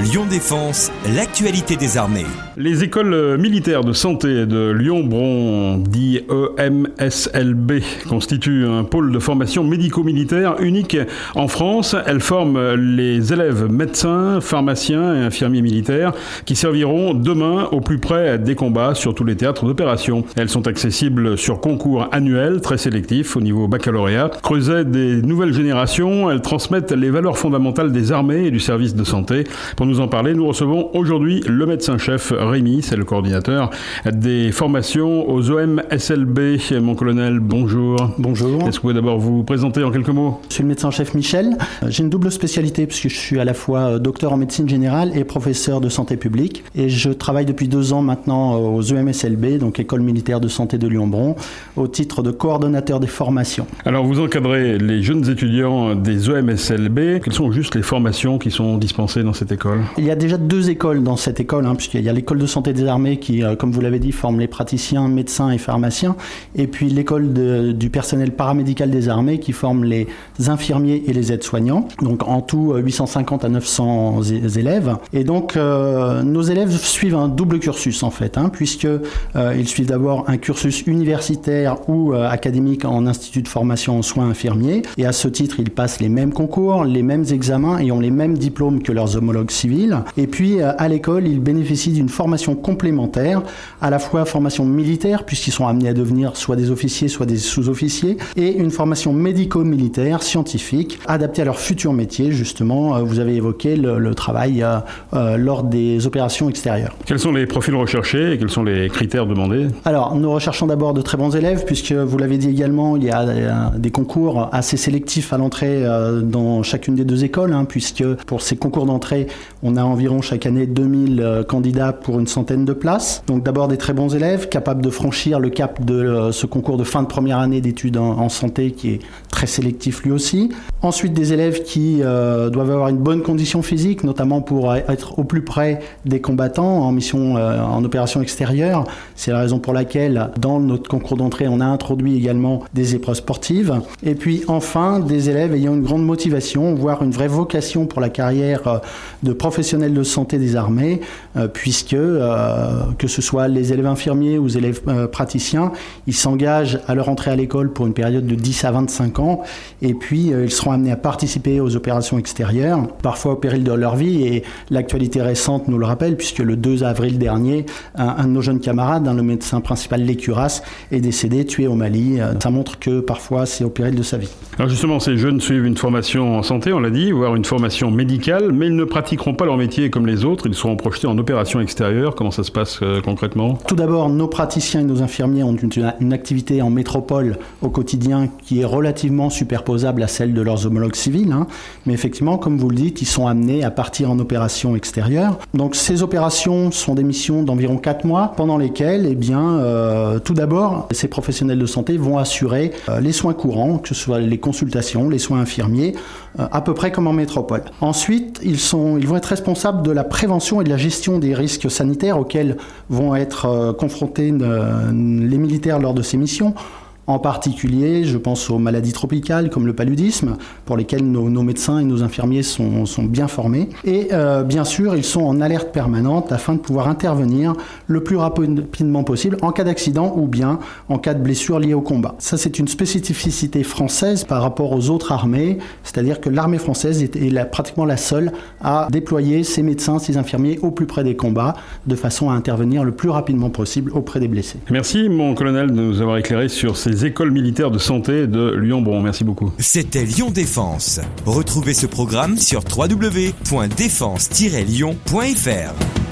Lyon Défense, l'actualité des armées. Les écoles militaires de santé de Lyon-Bron, dit EMSLB, constituent un pôle de formation médico-militaire unique en France. Elles forment les élèves médecins, pharmaciens et infirmiers militaires qui serviront demain au plus près des combats sur tous les théâtres d'opération. Elles sont accessibles sur concours annuel très sélectif au niveau baccalauréat. Creuset des nouvelles générations, elles transmettent les valeurs fondamentales des armées et du service de santé. Nous en parler, nous recevons aujourd'hui le médecin-chef Rémi, c'est le coordinateur des formations aux OMSLB. Mon colonel, bonjour. Bonjour. Est-ce que vous pouvez d'abord vous présenter en quelques mots? Je suis le médecin-chef Michel. J'ai une double spécialité puisque je suis à la fois docteur en médecine générale et professeur de santé publique. Et je travaille depuis deux ans maintenant aux EMSLB, donc École militaire de santé de Lyon-Bron, au titre de coordonnateur des formations. Alors vous encadrez les jeunes étudiants des OMSLB. Quelles sont juste les formations qui sont dispensées dans cette école? Il y a déjà deux écoles dans cette école, hein, puisqu'il y a l'école de santé des armées qui, euh, comme vous l'avez dit, forme les praticiens, médecins et pharmaciens, et puis l'école du personnel paramédical des armées qui forme les infirmiers et les aides-soignants. Donc en tout 850 à 900 élèves. Et donc euh, nos élèves suivent un double cursus en fait, hein, puisque euh, suivent d'abord un cursus universitaire ou académique en institut de formation en soins infirmiers. Et à ce titre, ils passent les mêmes concours, les mêmes examens et ont les mêmes diplômes que leurs homologues civils. Et puis euh, à l'école, ils bénéficient d'une formation complémentaire, à la fois formation militaire, puisqu'ils sont amenés à devenir soit des officiers, soit des sous-officiers, et une formation médico-militaire, scientifique, adaptée à leur futur métier, justement. Euh, vous avez évoqué le, travail euh, lors des opérations extérieures. Quels sont les profils recherchés et quels sont les critères demandés? Alors, nous recherchons d'abord de très bons élèves, puisque vous l'avez dit également, il y a des concours assez sélectifs à l'entrée dans chacune des deux écoles, hein, puisque pour ces concours d'entrée, on a environ chaque année 2000 euh, candidats pour une centaine de places. Donc d'abord des très bons élèves capables de franchir le cap de euh, ce concours de fin de première année d'études en, santé qui est très sélectif lui aussi. Ensuite des élèves qui euh, doivent avoir une bonne condition physique, notamment pour être au plus près des combattants en mission en opération extérieure. C'est la raison pour laquelle dans notre concours d'entrée, on a introduit également des épreuves sportives. Et puis enfin des élèves ayant une grande motivation, voire une vraie vocation pour la carrière de professionnels de santé des armées, euh, puisque euh, que ce soit les élèves infirmiers ou les élèves euh, praticiens, ils s'engagent à leur entrée à l'école pour une période de 10 à 25 ans, et puis ils seront amenés à participer aux opérations extérieures, parfois au péril de leur vie, et l'actualité récente nous le rappelle, puisque le 2 avril dernier, un, de nos jeunes camarades, hein, le médecin principal Lécuras, est décédé, tué au Mali. Ça montre que parfois c'est au péril de sa vie. Alors justement, ces jeunes suivent une formation en santé, on l'a dit, voire une formation médicale, mais ils ne pratiqueront pas leur métier comme les autres, ils seront projetés en opération extérieure. Comment ça se passe euh, concrètement? Tout d'abord, nos praticiens et nos infirmiers ont une, activité en métropole au quotidien qui est relativement superposable à celle de leurs homologues civils. Hein. Mais effectivement, comme vous le dites, ils sont amenés à partir en opération extérieure. Donc ces opérations sont des missions d'environ 4 mois pendant lesquelles, eh bien, euh, tout d'abord, ces professionnels de santé vont assurer euh, les soins courants, que ce soit les consultations, les soins infirmiers, à peu près comme en métropole. Ensuite, ils, sont, ils vont être responsables de la prévention et de la gestion des risques sanitaires auxquels vont être euh, confrontés euh, les militaires lors de ces missions. En particulier, je pense aux maladies tropicales comme le paludisme, pour lesquelles nos, médecins et nos infirmiers sont, bien formés. Et euh, bien sûr, ils sont en alerte permanente afin de pouvoir intervenir le plus rapidement possible en cas d'accident ou bien en cas de blessure liée au combat. Ça, c'est une spécificité française par rapport aux autres armées, c'est-à-dire que l'armée française est, pratiquement la seule à déployer ses médecins, ses infirmiers au plus près des combats, de façon à intervenir le plus rapidement possible auprès des blessés. Merci, mon colonel, de nous avoir éclairé sur ces écoles militaires de santé de Lyon-Bron. Merci beaucoup. C'était Lyon Défense. Retrouvez ce programme sur www.défense-lyon.fr.